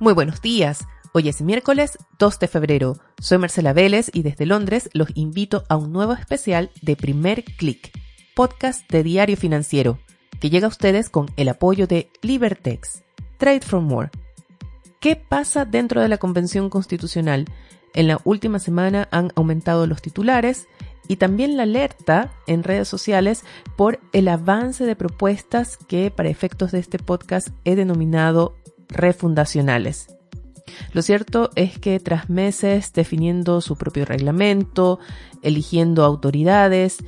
Muy buenos días. Hoy es miércoles 2 de febrero. Soy Marcela Vélez y desde Londres los invito a un nuevo especial de Primer Click, podcast de Diario Financiero, que llega a ustedes con el apoyo de Libertex. Trade for More. ¿Qué pasa dentro de la Convención Constitucional? En la última semana han aumentado los titulares y también la alerta en redes sociales por el avance de propuestas que para efectos de este podcast he denominado refundacionales. Lo cierto es que tras meses definiendo su propio reglamento, eligiendo autoridades,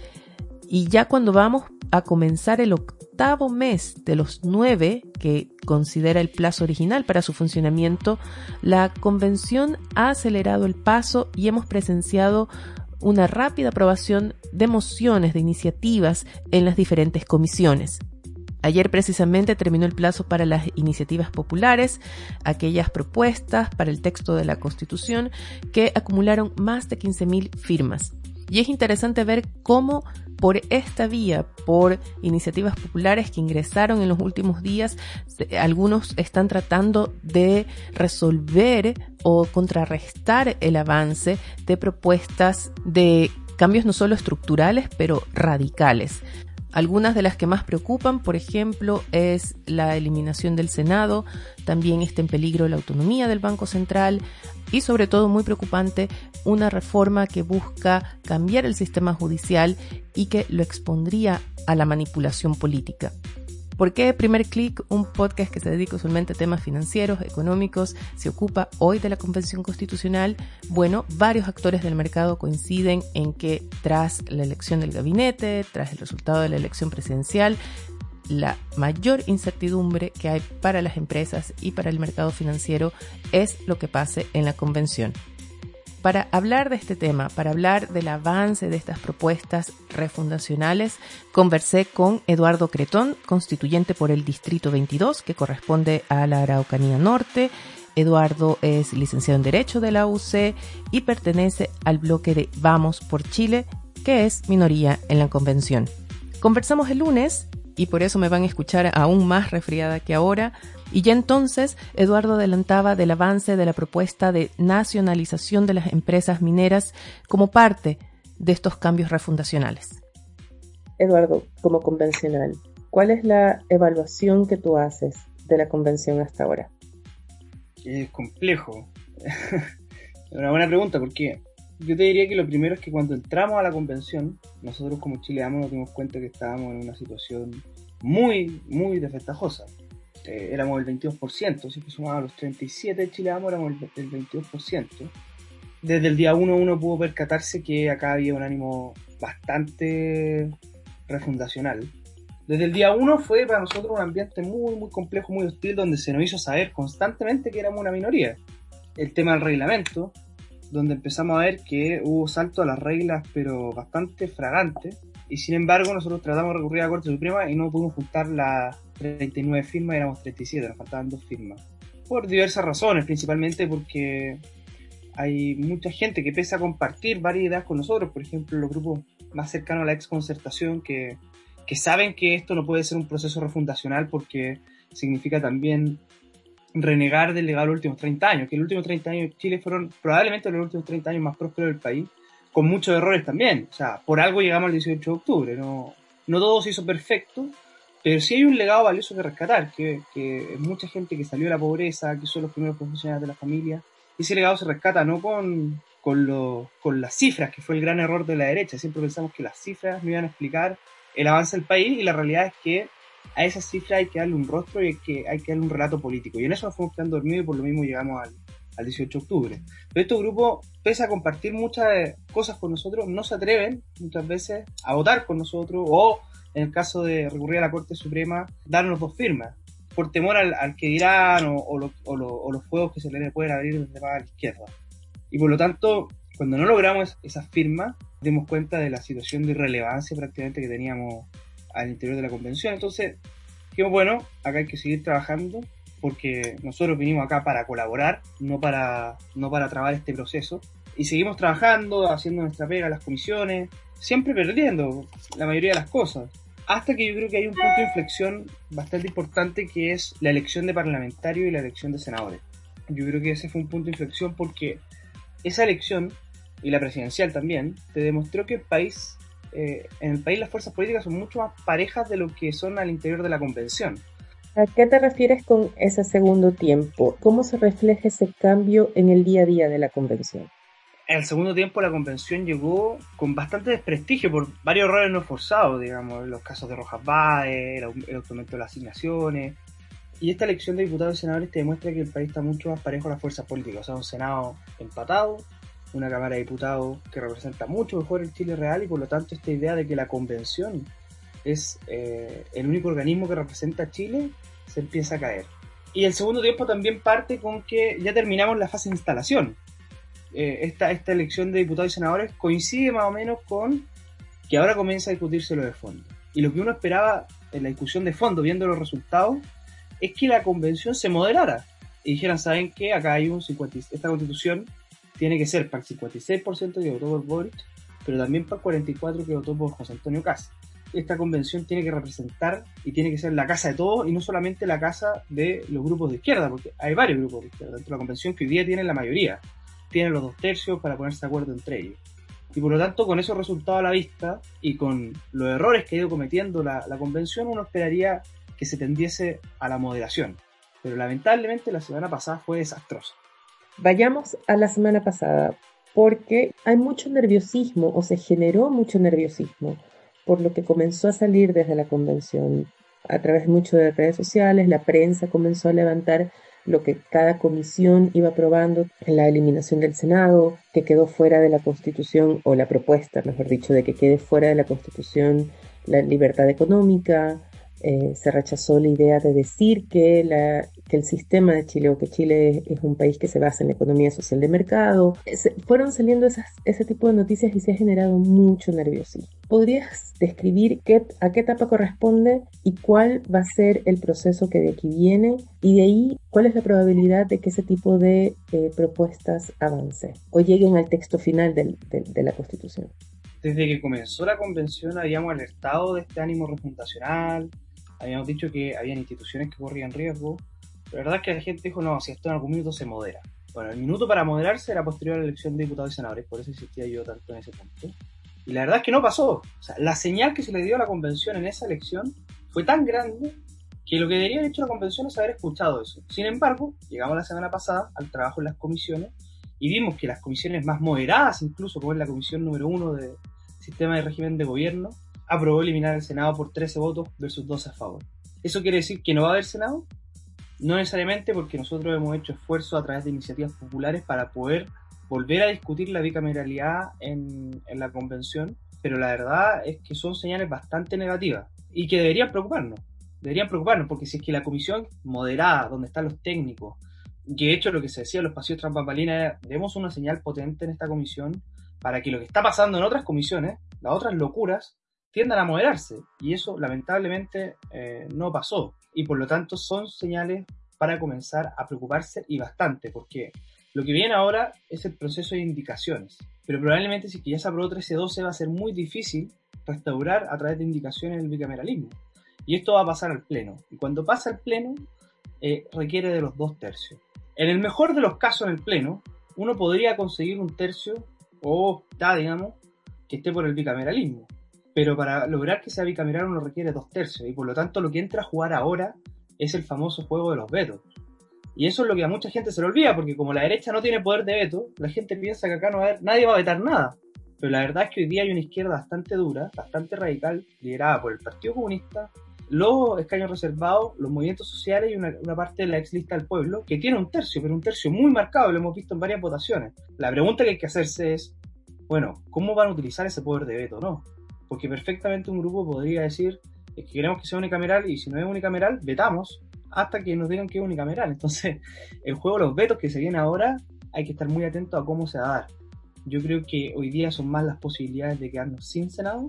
y ya cuando vamos a comenzar el octavo mes de los nueve que considera el plazo original para su funcionamiento, la convención ha acelerado el paso y hemos presenciado una rápida aprobación de mociones, de iniciativas en las diferentes comisiones. Ayer precisamente terminó el plazo para las iniciativas populares, aquellas propuestas para el texto de la Constitución que acumularon más de 15.000 firmas. Y es interesante ver cómo por esta vía, por iniciativas populares que ingresaron en los últimos días, algunos están tratando de resolver o contrarrestar el avance de propuestas de cambios no solo estructurales, pero radicales. Algunas de las que más preocupan, por ejemplo, es la eliminación del Senado, también está en peligro la autonomía del Banco Central y sobre todo muy preocupante una reforma que busca cambiar el sistema judicial y que lo expondría a la manipulación política. ¿Por qué Primer Click, un podcast que se dedica usualmente a temas financieros, económicos, se ocupa hoy de la Convención Constitucional? Bueno, varios actores del mercado coinciden en que tras la elección del gabinete, tras el resultado de la elección presidencial, la mayor incertidumbre que hay para las empresas y para el mercado financiero es lo que pase en la convención. Para hablar de este tema, para hablar del avance de estas propuestas refundacionales, conversé con Eduardo Cretón, constituyente por el Distrito 22, que corresponde a la Araucanía Norte. Eduardo es licenciado en Derecho de la UC y pertenece al bloque de Vamos por Chile, que es minoría en la convención. Conversamos el lunes y por eso me van a escuchar aún más resfriada que ahora y ya entonces Eduardo adelantaba del avance de la propuesta de nacionalización de las empresas mineras como parte de estos cambios refundacionales. Eduardo, como convencional, ¿cuál es la evaluación que tú haces de la convención hasta ahora? Es complejo. es una buena pregunta porque yo te diría que lo primero es que cuando entramos a la convención, nosotros como chileanos nos dimos cuenta que estábamos en una situación muy, muy desventajosa. Eh, éramos el 22%, si que sumaba los 37 chileanos éramos el, 22%. Desde el día 1 uno pudo percatarse que acá había un ánimo bastante refundacional. Desde el día 1 fue para nosotros un ambiente muy, muy complejo, muy hostil, donde se nos hizo saber constantemente que éramos una minoría. El tema del reglamento, donde empezamos a ver que hubo salto a las reglas, pero bastante fragante. Y sin embargo, nosotros tratamos de recurrir a la Corte Suprema y no pudimos juntar las 39 firmas, éramos 37, nos faltaban dos firmas. Por diversas razones, principalmente porque hay mucha gente que pese a compartir varias ideas con nosotros, por ejemplo, los grupos más cercanos a la exconcertación, que, que saben que esto no puede ser un proceso refundacional porque significa también renegar del legado de los últimos 30 años, que los últimos 30 años de Chile fueron probablemente los últimos 30 años más prósperos del país, con muchos errores también. O sea, por algo llegamos al 18 de octubre, no, no todo se hizo perfecto, pero sí hay un legado valioso que rescatar, que, que mucha gente que salió de la pobreza, que son los primeros profesionales de la familia, ese legado se rescata no con, con, lo, con las cifras, que fue el gran error de la derecha. Siempre pensamos que las cifras no iban a explicar el avance del país y la realidad es que a esas cifras hay que darle un rostro y hay que, hay que darle un relato político. Y en eso nos fuimos quedando dormidos y por lo mismo llegamos al, al 18 de octubre. Pero estos grupos, pese a compartir muchas cosas con nosotros, no se atreven muchas veces a votar con nosotros o en el caso de recurrir a la Corte Suprema, darnos dos firmas, por temor al, que dirán o, los fuegos que se le pueden abrir desde la izquierda. Y por lo tanto, cuando no logramos esas firmas, dimos cuenta de la situación de irrelevancia prácticamente que teníamos al interior de la convención. Entonces, bueno, acá hay que seguir trabajando porque nosotros vinimos acá para colaborar, no para, no para trabar este proceso. Y seguimos trabajando, haciendo nuestra pega, las comisiones, siempre perdiendo la mayoría de las cosas hasta que yo creo que hay un punto de inflexión bastante importante que es la elección de parlamentarios y la elección de senadores. Yo creo que ese fue un punto de inflexión porque esa elección, y la presidencial también, te demostró que el país, eh, en el país las fuerzas políticas son mucho más parejas de lo que son al interior de la convención. ¿A qué te refieres con ese segundo tiempo? ¿Cómo se refleja ese cambio en el día a día de la convención? En el segundo tiempo la convención llegó con bastante desprestigio por varios errores no forzados, digamos, los casos de Rojas Báez, el aumento de las asignaciones. Y esta elección de diputados y senadores te demuestra que el país está mucho más parejo a las fuerzas políticas. O sea, un Senado empatado, una Cámara de Diputados que representa mucho mejor el Chile real y por lo tanto esta idea de que la convención es eh, el único organismo que representa a Chile, se empieza a caer. Y el segundo tiempo también parte con que ya terminamos la fase de instalación. Eh, esta, esta elección de diputados y senadores coincide más o menos con que ahora comienza a discutirse lo de fondo. Y lo que uno esperaba en la discusión de fondo, viendo los resultados, es que la convención se moderara. Y dijeran, ¿saben qué? Acá hay un 50, esta constitución tiene que ser para el 56% que votó por Boric, pero también para el 44% que votó por José Antonio Cast esta convención tiene que representar y tiene que ser la casa de todos y no solamente la casa de los grupos de izquierda, porque hay varios grupos de izquierda dentro de la convención que hoy día tienen la mayoría, tienen los dos tercios para ponerse de acuerdo entre ellos. Y por lo tanto, con esos resultados a la vista y con los errores que ha ido cometiendo la, la convención, uno esperaría que se tendiese a la moderación. Pero lamentablemente la semana pasada fue desastrosa. Vayamos a la semana pasada, porque hay mucho nerviosismo o se generó mucho nerviosismo por lo que comenzó a salir desde la convención a través mucho de redes sociales, la prensa comenzó a levantar lo que cada comisión iba aprobando la eliminación del Senado, que quedó fuera de la Constitución, o la propuesta, mejor dicho, de que quede fuera de la Constitución la libertad económica, eh, se rechazó la idea de decir que, el sistema de Chile o que Chile es, un país que se basa en la economía social de mercado. fueron saliendo ese tipo de noticias y se ha generado mucho nerviosismo. ¿Podrías describir a qué etapa corresponde y cuál va a ser el proceso que de aquí viene? Y de ahí, ¿cuál es la probabilidad de que ese tipo de eh, propuestas avance o lleguen al texto final de la Constitución? Desde que comenzó la convención habíamos alertado de este ánimo refundacional, habíamos dicho que habían instituciones que corrían riesgo, la verdad es que la gente dijo, no, si esto en algún minuto se modera. Bueno, el minuto para moderarse era posterior a la elección de diputados y senadores, por eso insistía yo tanto en ese punto. Y la verdad es que no pasó. O sea, la señal que se le dio a la convención en esa elección fue tan grande que lo que debería haber hecho la convención es haber escuchado eso. Sin embargo, llegamos la semana pasada al trabajo en las comisiones y vimos que las comisiones más moderadas, incluso como es la comisión número uno de sistema de régimen de gobierno, aprobó eliminar el Senado por 13 votos versus 12 a favor. ¿Eso quiere decir que no va a haber Senado? No necesariamente porque nosotros hemos hecho esfuerzos a través de iniciativas populares para poder volver a discutir la bicameralidad en, en la convención, pero la verdad es que son señales bastante negativas y que deberían preocuparnos. Deberían preocuparnos porque si es que la comisión moderada, donde están los técnicos, que de hecho lo que se decía en los pasillos trampambalina, demos una señal potente en esta comisión para que lo que está pasando en otras comisiones, las otras locuras, tiendan a moderarse. Y eso lamentablemente eh, no pasó. Y por lo tanto son señales para comenzar a preocuparse y bastante, porque lo que viene ahora es el proceso de indicaciones. Pero probablemente si ya se aprobó 1312 va a ser muy difícil restaurar a través de indicaciones el bicameralismo. Y esto va a pasar al Pleno. Y cuando pasa al Pleno, eh, requiere de los dos tercios. En el mejor de los casos en el Pleno, uno podría conseguir un tercio, o está, digamos, que esté por el bicameralismo pero para lograr que sea bicameral uno requiere dos tercios y por lo tanto lo que entra a jugar ahora es el famoso juego de los vetos. Y eso es lo que a mucha gente se le olvida, porque como la derecha no tiene poder de veto, la gente piensa que acá no va a haber, nadie va a vetar nada. Pero la verdad es que hoy día hay una izquierda bastante dura, bastante radical, liderada por el Partido Comunista, los escaños reservados, los movimientos sociales y una, parte de la ex lista del pueblo, que tiene un tercio, pero un tercio muy marcado, lo hemos visto en varias votaciones. La pregunta que hay que hacerse es, bueno, ¿cómo van a utilizar ese poder de veto? ¿no? Porque perfectamente un grupo podría decir es que queremos que sea unicameral y si no es unicameral, vetamos hasta que nos digan que es unicameral. Entonces, el juego de los vetos que se viene ahora, hay que estar muy atento a cómo se va a dar. Yo creo que hoy día son más las posibilidades de quedarnos sin Senado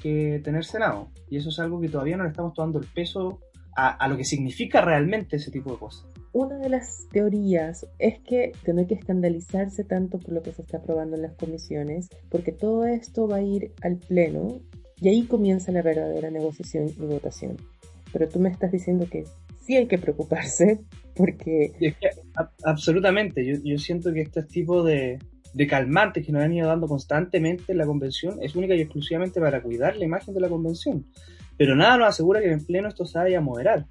que tener Senado. Y eso es algo que todavía no le estamos tomando el peso a, a lo que significa realmente ese tipo de cosas. Una de las teorías es que, no hay que escandalizarse tanto por lo que se está aprobando en las comisiones, porque todo esto va a ir al Pleno y ahí comienza la verdadera negociación y votación. Pero tú me estás diciendo que sí hay que preocuparse porque... absolutamente. Yo, yo, siento que este tipo de, de calmantes que nos han ido dando constantemente en la convención es única y exclusivamente para cuidar la imagen de la convención. Pero nada nos asegura que en pleno esto se vaya a moderar.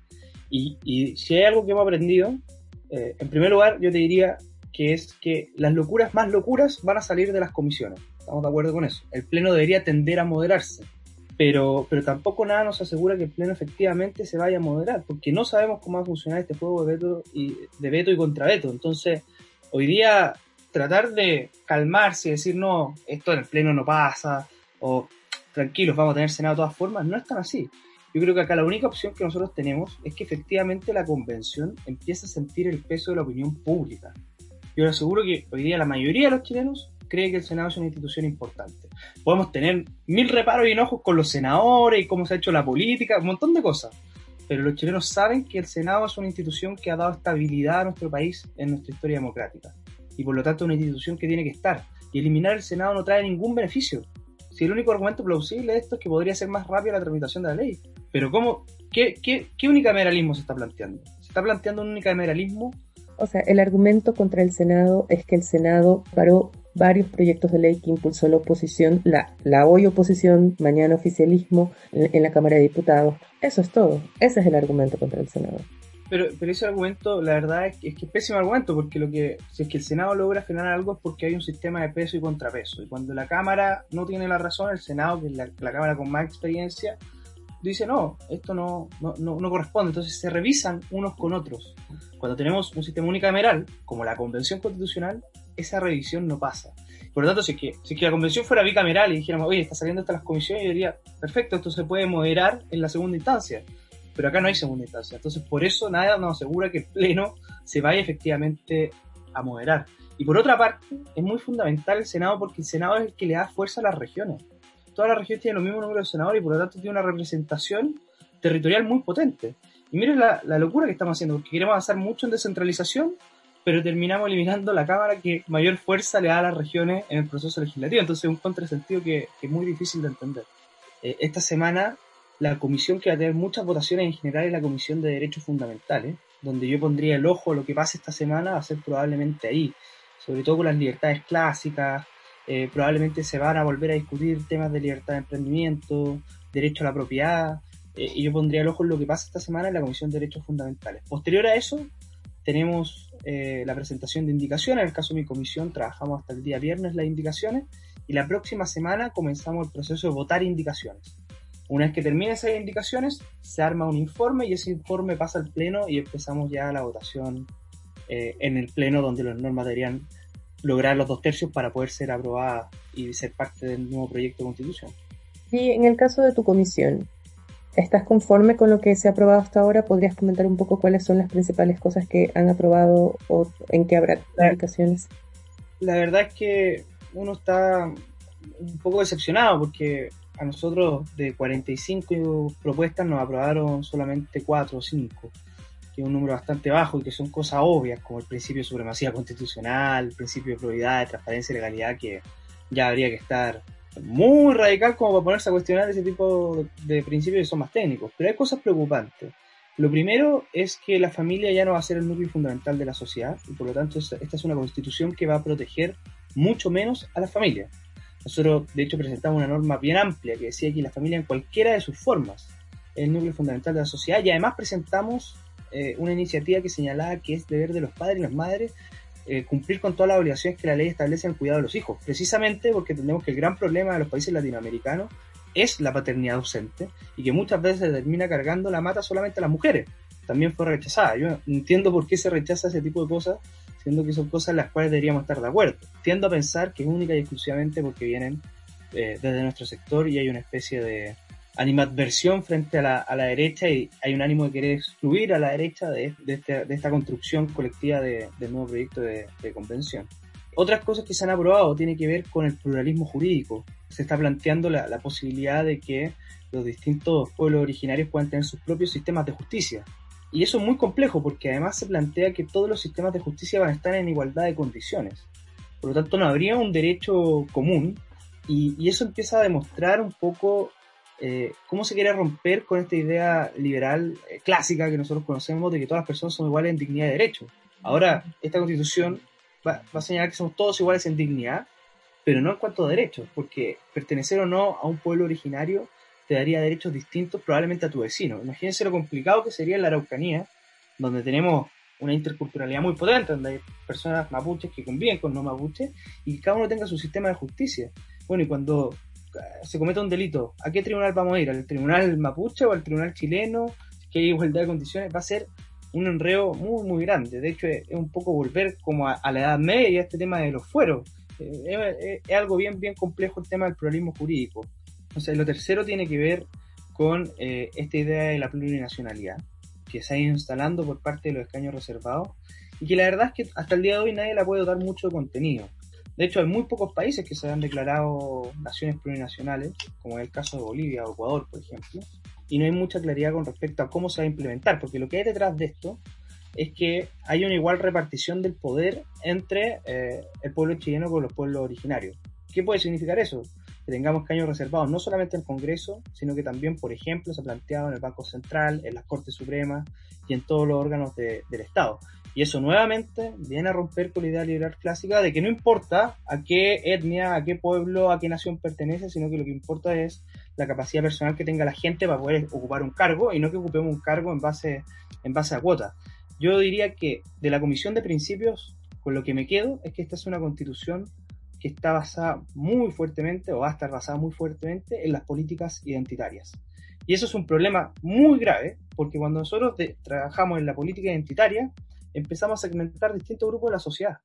Y, y si hay algo que hemos aprendido, eh, en primer lugar, yo te diría que es que las locuras más locuras van a salir de las comisiones. Estamos de acuerdo con eso. El Pleno debería tender a moderarse. Pero, pero tampoco nada nos asegura que el Pleno efectivamente se vaya a moderar, porque no sabemos cómo va a funcionar este juego de veto y, de veto y contraveto. Entonces, hoy día tratar de calmarse y decir, no, esto en el Pleno no pasa, o tranquilos, vamos a tener Senado de todas formas, no es tan así. Yo creo que acá la única opción que nosotros tenemos es que efectivamente la convención empiece a sentir el peso de la opinión pública. Yo le aseguro que hoy día la mayoría de los chilenos cree que el Senado es una institución importante. Podemos tener mil reparos y enojos con los senadores y cómo se ha hecho la política, un montón de cosas. Pero los chilenos saben que el Senado es una institución que ha dado estabilidad a nuestro país en nuestra historia democrática. Y por lo tanto es una institución que tiene que estar. Y eliminar el Senado no trae ningún beneficio. Si el único argumento plausible de esto es que podría ser más rápida la tramitación de la ley. Pero ¿cómo? ¿Qué, qué, qué unicameralismo se está planteando? ¿Se está planteando un unicameralismo? O sea, el argumento contra el Senado es que el Senado paró varios proyectos de ley que impulsó la oposición, la, hoy oposición, mañana oficialismo en, la Cámara de Diputados. Eso es todo. Ese es el argumento contra el Senado. Pero, pero ese argumento, la verdad es que, es que es pésimo argumento, porque lo que, si es que el Senado logra frenar algo es porque hay un sistema de peso y contrapeso. Y cuando la Cámara no tiene la razón, el Senado, que es la, Cámara con más experiencia, dice no, esto no, no, no, no, corresponde. Entonces se revisan unos con otros. Cuando tenemos un sistema unicameral, como la Convención Constitucional, esa revisión no pasa. Por lo tanto, si es que, si que la convención fuera bicameral y dijéramos, oye, está saliendo hasta las comisiones, yo diría, perfecto, esto se puede moderar en la segunda instancia. Pero acá no hay segunda instancia. Entonces, por eso nada nos asegura que el Pleno se vaya efectivamente a moderar. Y por otra parte, es muy fundamental el Senado porque el Senado es el que le da fuerza a las regiones. Todas las regiones tienen los mismos número de senadores y por lo tanto tiene una representación territorial muy potente. Y miren la, la locura que estamos haciendo, porque queremos avanzar mucho en descentralización, pero terminamos eliminando la Cámara que mayor fuerza le da a las regiones en el proceso legislativo. Entonces es un contrasentido que, que, es muy difícil de entender. Eh, esta semana la comisión que va a tener muchas votaciones en general es la Comisión de Derechos Fundamentales, donde yo pondría el ojo lo que pase esta semana va a ser probablemente ahí, sobre todo con las libertades clásicas, eh, probablemente se van a volver a discutir temas de libertad de emprendimiento, derecho a la propiedad, eh, y yo pondría el ojo en lo que pasa esta semana en la Comisión de Derechos Fundamentales. Posterior a eso, tenemos eh, la presentación de indicaciones. En el caso de mi comisión, trabajamos hasta el día viernes las indicaciones y la próxima semana comenzamos el proceso de votar indicaciones. Una vez que termine esas indicaciones, se arma un informe y ese informe pasa al pleno y empezamos ya la votación eh, en el pleno donde las normas deberían lograr los dos tercios para poder ser aprobadas y ser parte del nuevo proyecto de constitución. Y en el caso de tu comisión, ¿Estás conforme con lo que se ha aprobado hasta ahora? ¿Podrías comentar un poco cuáles son las principales cosas que han aprobado o en qué habrá aplicaciones? La verdad es que uno está un poco decepcionado porque a nosotros de 45 propuestas nos aprobaron solamente 4 o 5, que es un número bastante bajo y que son cosas obvias como el principio de supremacía constitucional, el principio de probidad, de transparencia y legalidad que ya habría que estar muy radical como para ponerse a cuestionar ese tipo de principios que son más técnicos. Pero hay cosas preocupantes. Lo primero es que la familia ya no va a ser el núcleo fundamental de la sociedad y por lo tanto esta es una constitución que va a proteger mucho menos a la familia. Nosotros de hecho presentamos una norma bien amplia que decía que la familia en cualquiera de sus formas es el núcleo fundamental de la sociedad y además presentamos eh, una iniciativa que señalaba que es deber de los padres y las madres eh, cumplir con todas las obligaciones que la ley establece en el cuidado de los hijos, precisamente porque entendemos que el gran problema de los países latinoamericanos es la paternidad ausente y que muchas veces termina cargando la mata solamente a las mujeres. También fue rechazada. Yo entiendo por qué se rechaza ese tipo de cosas, siendo que son cosas en las cuales deberíamos estar de acuerdo. Tiendo a pensar que es única y exclusivamente porque vienen eh, desde nuestro sector y hay una especie de, animadversión frente a la, a la, derecha y hay un ánimo de querer excluir a la derecha de, de, este, de esta construcción colectiva de, del nuevo proyecto de, convención. Otras cosas que se han aprobado tienen que ver con el pluralismo jurídico. Se está planteando la, la posibilidad de que los distintos pueblos originarios puedan tener sus propios sistemas de justicia. Y eso es muy complejo porque además se plantea que todos los sistemas de justicia van a estar en igualdad de condiciones. Por lo tanto, no habría un derecho común y, eso empieza a demostrar un poco eh, cómo se quiere romper con esta idea liberal eh, clásica que nosotros conocemos de que todas las personas son iguales en dignidad y derecho. Ahora, esta constitución va, a señalar que somos todos iguales en dignidad, pero no en cuanto a derechos, porque pertenecer o no a un pueblo originario te daría derechos distintos probablemente a tu vecino. Imagínense lo complicado que sería en la Araucanía, donde tenemos una interculturalidad muy potente, donde hay personas mapuches que conviven con no mapuches y cada uno tenga su sistema de justicia. Bueno, y cuando eh, se cometa un delito, ¿a qué tribunal vamos a ir? ¿Al tribunal mapuche o al tribunal chileno? Que igualdad de condiciones, va a ser un enreo muy, muy grande. De hecho, es, un poco volver como a, la Edad Media, este tema de los fueros. Eh, es, algo bien, bien complejo el tema del pluralismo jurídico. Lo tercero tiene que ver con eh, esta idea de la plurinacionalidad, que se ha ido instalando por parte de los escaños reservados, y que la verdad es que hasta el día de hoy nadie la puede dar mucho contenido. De hecho, hay muy pocos países que se han declarado naciones plurinacionales, como es el caso de Bolivia o Ecuador, por ejemplo, y no hay mucha claridad con respecto a cómo se va a implementar, porque lo que hay detrás de esto es que hay una igual repartición del poder entre eh, el pueblo chileno con los pueblos originarios. ¿Qué puede significar eso? Que tengamos caños reservados no solamente en el Congreso, sino que también, por ejemplo, se ha planteado en el Banco Central, en las Cortes Supremas y en todos los órganos del Estado. Y eso nuevamente viene a romper con la idea liberal clásica de que no importa a qué etnia, a qué pueblo, a qué nación pertenece, sino que lo que importa es la capacidad personal que tenga la gente para poder ocupar un cargo y no que ocupemos un cargo en base, en base a cuotas. Yo diría que de la Comisión de Principios, con lo que me quedo es que esta es una constitución que está basada muy fuertemente o va a estar basada muy fuertemente en las políticas identitarias. Y eso es un problema muy grave, porque cuando nosotros trabajamos en la política identitaria, empezamos a segmentar distintos grupos de la sociedad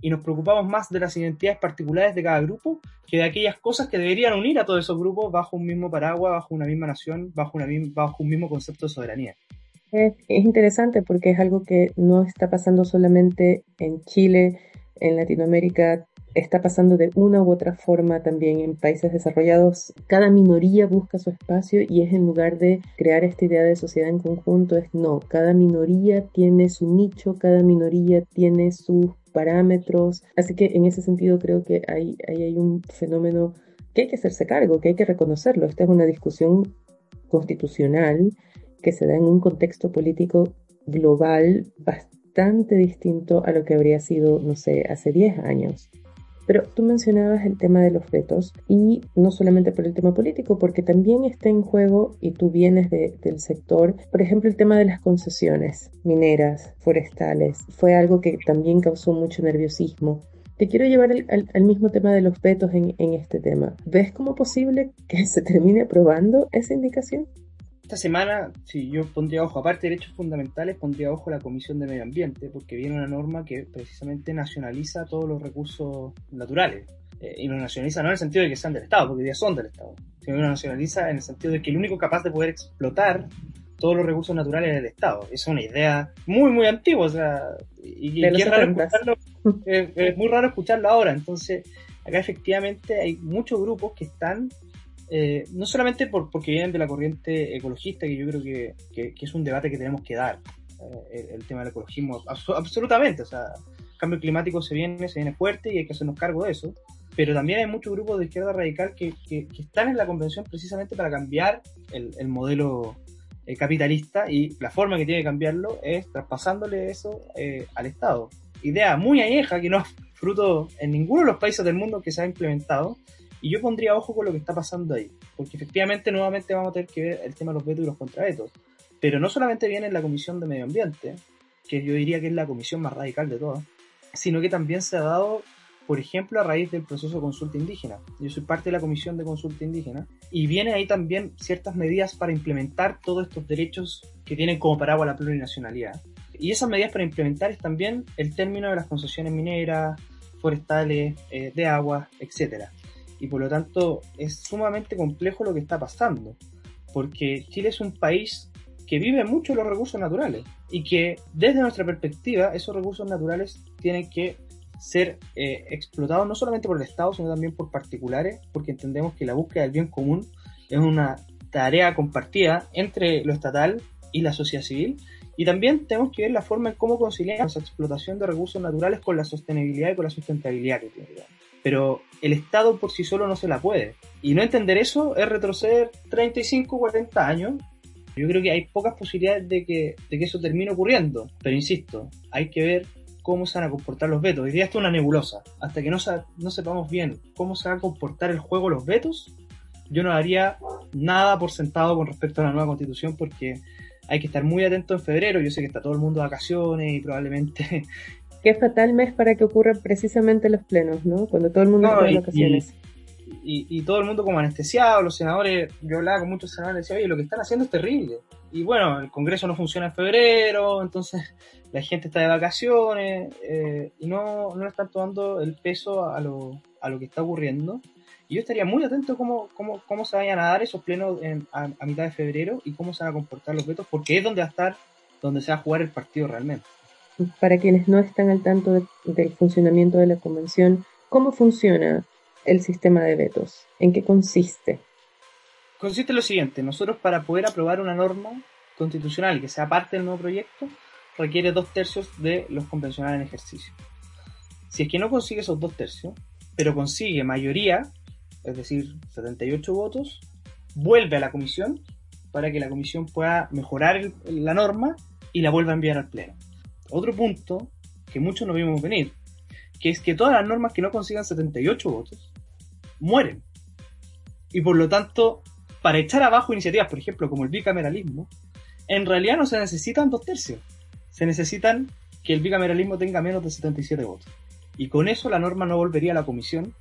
y nos preocupamos más de las identidades particulares de cada grupo que de aquellas cosas que deberían unir a todos esos grupos bajo un mismo paraguas, bajo una misma nación, bajo, una, bajo un mismo concepto de soberanía. Es, es interesante porque es algo que no está pasando solamente en Chile, en Latinoamérica, está pasando de una u otra forma también en países desarrollados. Cada minoría busca su espacio y es en lugar de crear esta idea de sociedad en conjunto, es no, cada minoría tiene su nicho, cada minoría tiene sus parámetros. Así que en ese sentido creo que ahí, hay un fenómeno que hay que hacerse cargo, que hay que reconocerlo. Esta es una discusión constitucional que se da en un contexto político global bastante distinto a lo que habría sido, no sé, hace 10 años. Pero tú mencionabas el tema de los vetos y no solamente por el tema político, porque también está en juego, y tú vienes del sector, por ejemplo, el tema de las concesiones mineras, forestales. Fue algo que también causó mucho nerviosismo. Te quiero llevar al, mismo tema de los vetos en, en este tema. ¿Ves como posible que se termine aprobando esa indicación? Esta semana, si yo pondría ojo, aparte de derechos fundamentales, pondría ojo a la Comisión de Medio Ambiente, porque viene una norma que precisamente nacionaliza todos los recursos naturales. Eh, y los nacionaliza no en el sentido de que sean del Estado, porque ya son del Estado, sino que los nacionaliza en el sentido de que el único capaz de poder explotar todos los recursos naturales es el Estado. Es una idea muy, muy antigua, o sea, y, es, raro escucharlo, es muy raro escucharlo ahora. Entonces, acá efectivamente hay muchos grupos que están eh, no solamente por, porque vienen de la corriente ecologista, que yo creo que, es un debate que tenemos que dar, eh, el, tema del ecologismo, absolutamente, o sea, el cambio climático se viene, se viene fuerte y hay que hacernos cargo de eso, pero también hay muchos grupos de izquierda radical que, están en la convención precisamente para cambiar el, modelo eh, capitalista y la forma que tiene que cambiarlo es traspasándole eso al Estado. Idea muy añeja que no es fruto en ninguno de los países del mundo que se ha implementado y yo pondría ojo con lo que está pasando ahí, porque efectivamente nuevamente vamos a tener que ver el tema de los vetos y los contravetos. Pero no solamente viene en la Comisión de Medio Ambiente, que yo diría que es la comisión más radical de todas, sino que también se ha dado, por ejemplo, a raíz del proceso de consulta indígena. Yo soy parte de la Comisión de Consulta Indígena y viene ahí también ciertas medidas para implementar todos estos derechos que tienen como paraguas la plurinacionalidad. Y esas medidas para implementar es también el término de las concesiones mineras, forestales, eh, de agua, etcétera y por lo tanto es sumamente complejo lo que está pasando, porque Chile es un país que vive mucho los recursos naturales y que desde nuestra perspectiva esos recursos naturales tienen que ser eh, explotados no solamente por el Estado, sino también por particulares, porque entendemos que la búsqueda del bien común es una tarea compartida entre lo estatal y la sociedad civil. Y también tenemos que ver la forma en cómo conciliamos esa explotación de recursos naturales con la sostenibilidad y con la sustentabilidad que tiene pero el Estado por sí solo no se la puede. Y no entender eso es retroceder 35, 40 años. Yo creo que hay pocas posibilidades de que, de que eso termine ocurriendo. Pero insisto, hay que ver cómo se van a comportar los vetos. Hoy día esto es una nebulosa. Hasta que no, no sepamos bien cómo se va a comportar el juego los vetos, yo no daría nada por sentado con respecto a la nueva constitución porque hay que estar muy atento en febrero. Yo sé que está todo el mundo de vacaciones y probablemente... Qué fatal mes para que ocurran precisamente los plenos, ¿no? Cuando todo el mundo está de vacaciones. Y, todo el mundo como anestesiado, los senadores, yo hablaba con muchos senadores y decía, oye, lo que están haciendo es terrible. Y bueno, el Congreso no funciona en febrero, entonces la gente está de vacaciones eh, y no, no le están tomando el peso a lo, a lo que está ocurriendo. Y yo estaría muy atento a cómo, cómo, cómo se vayan a dar esos plenos a, mitad de febrero y cómo se van a comportar los vetos, porque es donde va a estar, donde se va a jugar el partido realmente. Para quienes no están al tanto del funcionamiento de la convención, ¿cómo funciona el sistema de vetos? ¿En qué consiste? Consiste en lo siguiente, nosotros para poder aprobar una norma constitucional que sea parte del nuevo proyecto, requiere dos tercios de los convencionales en ejercicio. Si es que no consigue esos dos tercios, pero consigue mayoría, es decir, 78 votos, vuelve a la comisión para que la comisión pueda mejorar la norma y la vuelva a enviar al pleno. Otro punto que muchos no vimos venir, que es que todas las normas que no consigan 78 votos mueren. Y por lo tanto, para echar abajo iniciativas, por ejemplo, como el bicameralismo, en realidad no se necesitan dos tercios se necesitan que el bicameralismo tenga menos de 77 votos. Y con eso la norma no volvería a la comisión,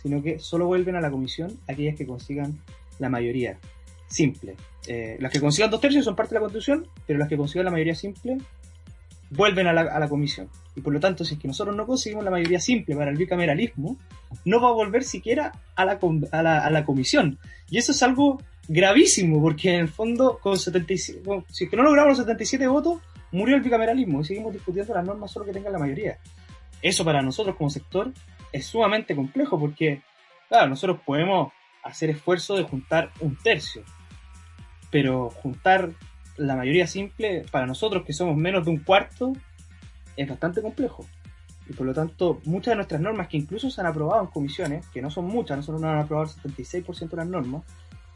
sino que solo vuelven a la comisión aquellas que consigan la mayoría simple. Eh, las que consigan dos tercios son parte de la constitución, pero las que consigan la mayoría simple vuelven a la, comisión. Y por lo tanto, si es que nosotros no conseguimos la mayoría simple para el bicameralismo, no va a volver siquiera a la, a la, comisión. Y eso es algo gravísimo, porque en el fondo, con 77, si es que no logramos los 77 votos, murió el bicameralismo y seguimos discutiendo las normas solo que tengan la mayoría. Eso para nosotros como sector es sumamente complejo porque, claro, nosotros podemos hacer esfuerzo de juntar un tercio, pero juntar la mayoría simple para nosotros que somos menos de un cuarto es bastante complejo. Y por lo tanto, muchas de nuestras normas que incluso se han aprobado en comisiones, que no son muchas, nosotros no han aprobado el 76% de las normas,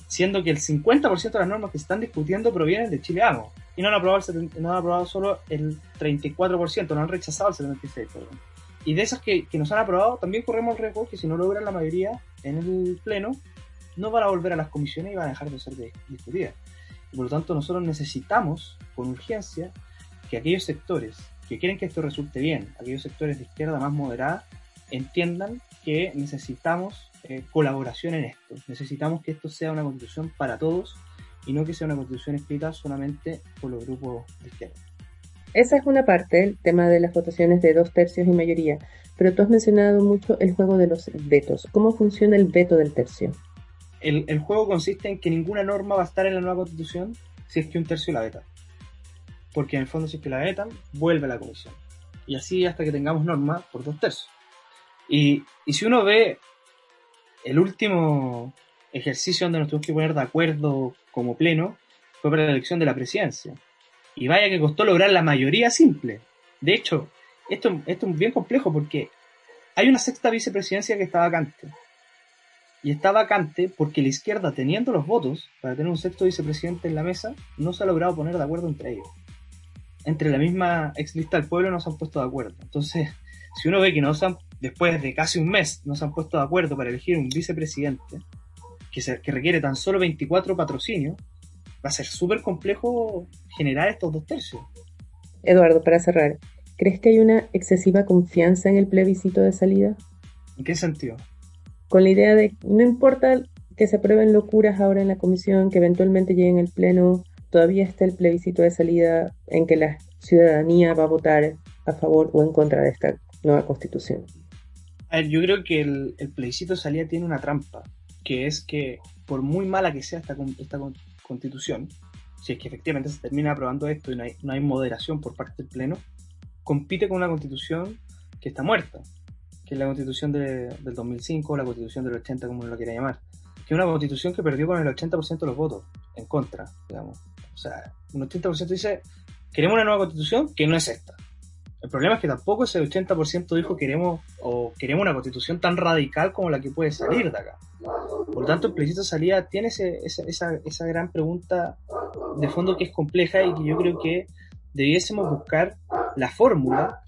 siendo que el 50% de las normas que se están discutiendo provienen de Chile Amo. Y no han aprobado, el no han aprobado solo el 34%, no han rechazado el 76%. Perdón. Y de esas que, que, nos han aprobado, también corremos el riesgo que si no logran la mayoría en el Pleno, no van a volver a las comisiones y van a dejar de ser discutidas. Por lo tanto, nosotros necesitamos, con urgencia, que aquellos sectores que quieren que esto resulte bien, aquellos sectores de izquierda más moderada, entiendan que necesitamos eh, colaboración en esto. Necesitamos que esto sea una constitución para todos y no que sea una constitución escrita solamente por los grupos de izquierda. Esa es una parte, el tema de las votaciones de dos tercios y mayoría, pero tú has mencionado mucho el juego de los vetos. ¿Cómo funciona el veto del tercio? El, juego consiste en que ninguna norma va a estar en la nueva constitución si es que un tercio la veta. Porque en el fondo si es que la vetan, vuelve a la comisión. Y así hasta que tengamos norma por dos tercios. Y, si uno ve el último ejercicio donde nos tuvimos que poner de acuerdo como pleno fue para la elección de la presidencia. Y vaya que costó lograr la mayoría simple. De hecho, esto es bien complejo porque hay una sexta vicepresidencia que está vacante. Y está vacante porque la izquierda, teniendo los votos para tener un sexto vicepresidente en la mesa, no se ha logrado poner de acuerdo entre ellos. Entre la misma ex lista del pueblo no se han puesto de acuerdo. Entonces, si uno ve que no se han después de casi un mes no se han puesto de acuerdo para elegir un vicepresidente que, que requiere tan solo 24 patrocinios, va a ser súper complejo generar estos dos tercios. Eduardo, para cerrar, ¿crees que hay una excesiva confianza en el plebiscito de salida? ¿En qué sentido? Con la idea de, no importa que se aprueben locuras ahora en la comisión, que eventualmente lleguen al pleno, todavía está el plebiscito de salida en que la ciudadanía va a votar a favor o en contra de esta nueva constitución. A ver, yo creo que el, plebiscito de salida tiene una trampa, que es que por muy mala que sea esta, esta constitución, si es que efectivamente se termina aprobando esto y no hay, no hay moderación por parte del Pleno, compite con una constitución que está muerta, que es la constitución de, del 2005 o la constitución del 80, como uno lo quiera llamar, que es una constitución que perdió con el 80% de los votos en contra, digamos. O sea, un 80% dice, queremos una nueva constitución que no es esta. El problema es que tampoco ese 80% dijo queremos o queremos una constitución tan radical como la que puede salir de acá. Por lo tanto, el plebiscito de salida tiene esa, gran pregunta de fondo que es compleja y que yo creo que debiésemos buscar la fórmula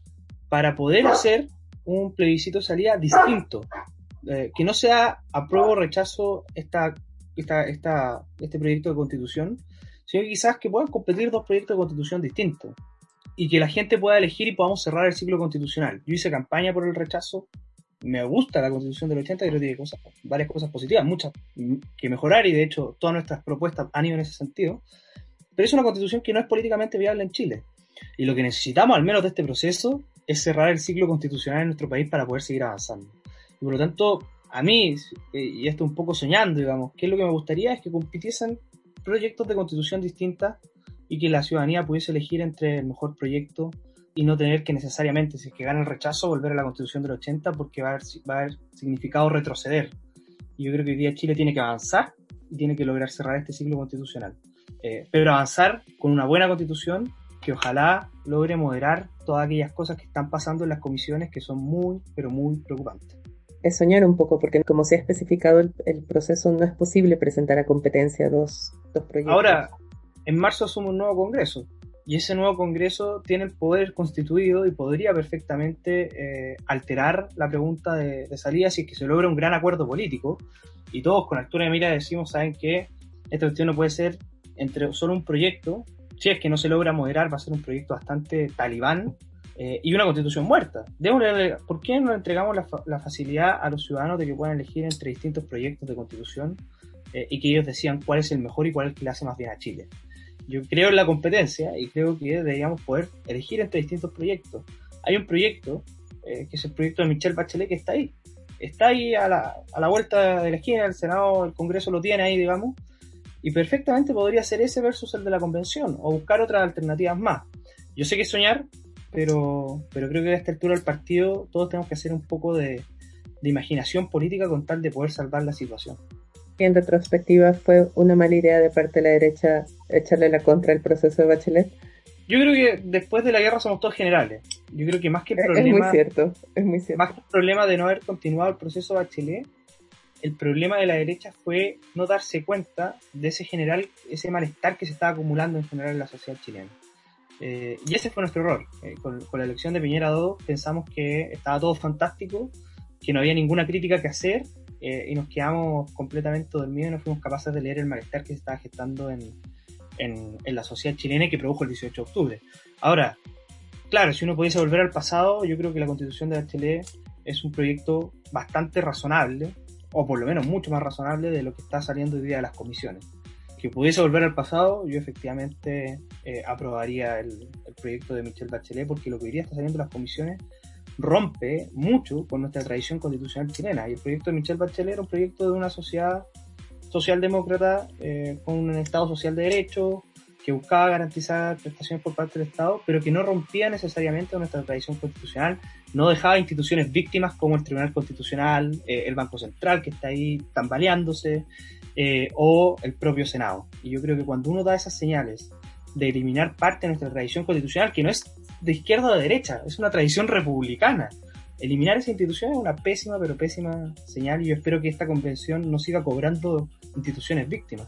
para poder hacer un plebiscito de salida distinto, eh, que no sea apruebo o rechazo esta, este proyecto de constitución, sino quizás que puedan competir dos proyectos de constitución distintos y que la gente pueda elegir y podamos cerrar el ciclo constitucional. Yo hice campaña por el rechazo, me gusta la constitución del 80 y creo que tiene cosas, varias cosas positivas, muchas que mejorar y de hecho todas nuestras propuestas han ido en ese sentido, pero es una constitución que no es políticamente viable en Chile. Y lo que necesitamos, al menos de este proceso, es cerrar el ciclo constitucional en nuestro país para poder seguir avanzando. Y por lo tanto, a mí, eh, y esto un poco soñando, digamos, ¿qué es lo que me gustaría? Es que compitiesen proyectos de constitución distintas y que la ciudadanía pudiese elegir entre el mejor proyecto y no tener que necesariamente, si es que gana el rechazo, volver a la constitución del 80 porque va a haber, va a haber significado retroceder. Y yo creo que hoy día Chile tiene que avanzar y tiene que lograr cerrar este ciclo constitucional. Eh, pero avanzar con una buena constitución que ojalá logre moderar todas aquellas cosas que están pasando en las comisiones que son muy, pero muy preocupantes. Es soñar un poco, porque como se ha especificado el, proceso, no es posible presentar a competencia dos, dos proyectos. Ahora, en marzo asume un nuevo Congreso, y ese nuevo Congreso tiene el poder constituido y podría perfectamente eh, alterar la pregunta de, salida si es que se logra un gran acuerdo político. Y todos con altura de mira decimos, saben que esta cuestión no puede ser entre solo un proyecto, si es que no se logra moderar, va a ser un proyecto bastante talibán eh, y una constitución muerta. ¿Por qué no entregamos la, facilidad a los ciudadanos de que puedan elegir entre distintos proyectos de constitución eh, y que ellos decían cuál es el mejor y cuál es el que le hace más bien a Chile? Yo creo en la competencia y creo que deberíamos poder elegir entre distintos proyectos. Hay un proyecto, eh, que es el proyecto de Michelle Bachelet, que está ahí. Está ahí a la, a la vuelta de la esquina, el Senado, el Congreso lo tiene ahí, digamos, y perfectamente podría ser ese versus el de la convención o buscar otras alternativas más. Yo sé que es soñar, pero, pero creo que a esta altura del partido todos tenemos que hacer un poco de, imaginación política con tal de poder salvar la situación. Y en retrospectiva fue una mala idea de parte de la derecha echarle la contra al proceso de Bachelet. Yo creo que después de la guerra somos todos generales. Yo creo que más que el problema. Es muy cierto, es muy cierto. Más que el problema de no haber continuado el proceso de Bachelet, el problema de la derecha fue no darse cuenta de ese general, ese malestar que se estaba acumulando en general en la sociedad chilena. Eh, y ese fue nuestro error. Eh, con, la elección de Piñera 2 pensamos que estaba todo fantástico, que no había ninguna crítica que hacer eh, y nos quedamos completamente dormidos y no fuimos capaces de leer el malestar que se estaba gestando en, en, en la sociedad chilena y que produjo el 18 de octubre. Ahora, claro, si uno pudiese volver al pasado, yo creo que la constitución de Bachelet es un proyecto bastante razonable, o por lo menos mucho más razonable de lo que está saliendo hoy día de las comisiones. Que pudiese volver al pasado, yo efectivamente eh, aprobaría el, proyecto de Michelle Bachelet, porque lo que hoy día está saliendo de las comisiones rompe mucho con nuestra tradición constitucional chilena. Y el proyecto de Michelle Bachelet era un proyecto de una sociedad socialdemócrata eh, con un Estado social de derecho, que buscaba garantizar prestaciones por parte del Estado, pero que no rompía necesariamente nuestra tradición constitucional, no dejaba instituciones víctimas como el Tribunal Constitucional, eh, el Banco Central, que está ahí tambaleándose, eh, o el propio Senado. Y yo creo que cuando uno da esas señales de eliminar parte de nuestra tradición constitucional, que no es de izquierda o de derecha, es una tradición republicana, eliminar esa institución es una pésima, pero pésima señal y yo espero que esta convención no siga cobrando instituciones víctimas.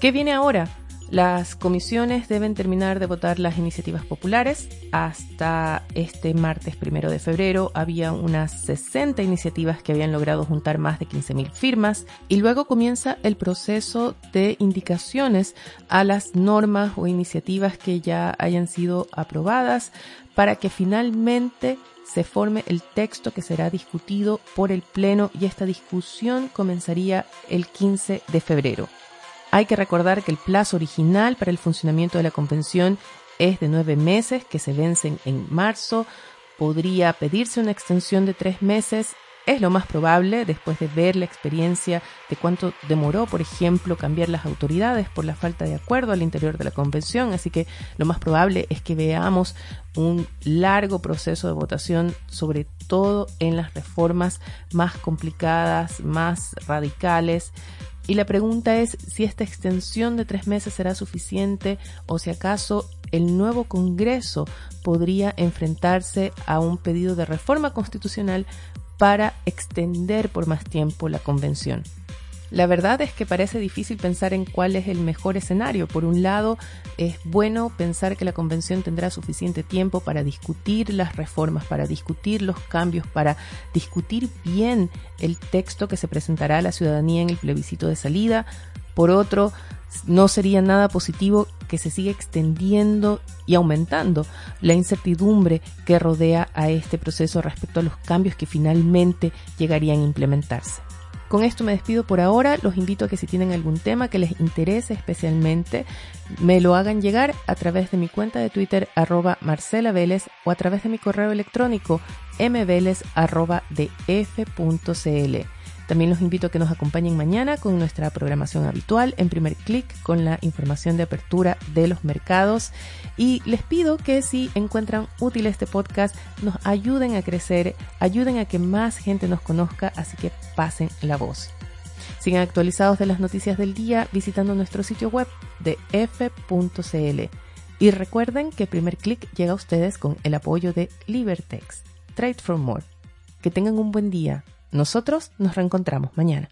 ¿Qué viene ahora? Las comisiones deben terminar de votar las iniciativas populares. Hasta este martes primero de febrero había unas 60 iniciativas que habían logrado juntar más de 15.000 firmas y luego comienza el proceso de indicaciones a las normas o iniciativas que ya hayan sido aprobadas para que finalmente se forme el texto que será discutido por el Pleno y esta discusión comenzaría el 15 de febrero. Hay que recordar que el plazo original para el funcionamiento de la convención es de nueve meses, que se vencen en marzo. Podría pedirse una extensión de tres meses. Es lo más probable después de ver la experiencia de cuánto demoró, por ejemplo, cambiar las autoridades por la falta de acuerdo al interior de la convención. Así que lo más probable es que veamos un largo proceso de votación, sobre todo en las reformas más complicadas, más radicales y la pregunta es si esta extensión de tres meses será suficiente o si acaso el nuevo Congreso podría enfrentarse a un pedido de reforma constitucional para extender por más tiempo la convención. La verdad es que parece difícil pensar en cuál es el mejor escenario. Por un lado, es bueno pensar que la convención tendrá suficiente tiempo para discutir las reformas, para discutir los cambios, para discutir bien el texto que se presentará a la ciudadanía en el plebiscito de salida. Por otro, no sería nada positivo que se siga extendiendo y aumentando la incertidumbre que rodea a este proceso respecto a los cambios que finalmente llegarían a implementarse. Con esto me despido por ahora. Los invito a que si tienen algún tema que les interese especialmente, me lo hagan llegar a través de mi cuenta de Twitter arroba Marcela Vélez o a través de mi correo electrónico mveles arroba también los invito a que nos acompañen mañana con nuestra programación habitual en primer clic con la información de apertura de los mercados. Y les pido que si encuentran útil este podcast, nos ayuden a crecer, ayuden a que más gente nos conozca, así que pasen la voz. Sigan actualizados de las noticias del día visitando nuestro sitio web de f.cl. Y recuerden que primer clic llega a ustedes con el apoyo de Libertex. Trade for More. Que tengan un buen día. Nosotros nos reencontramos mañana.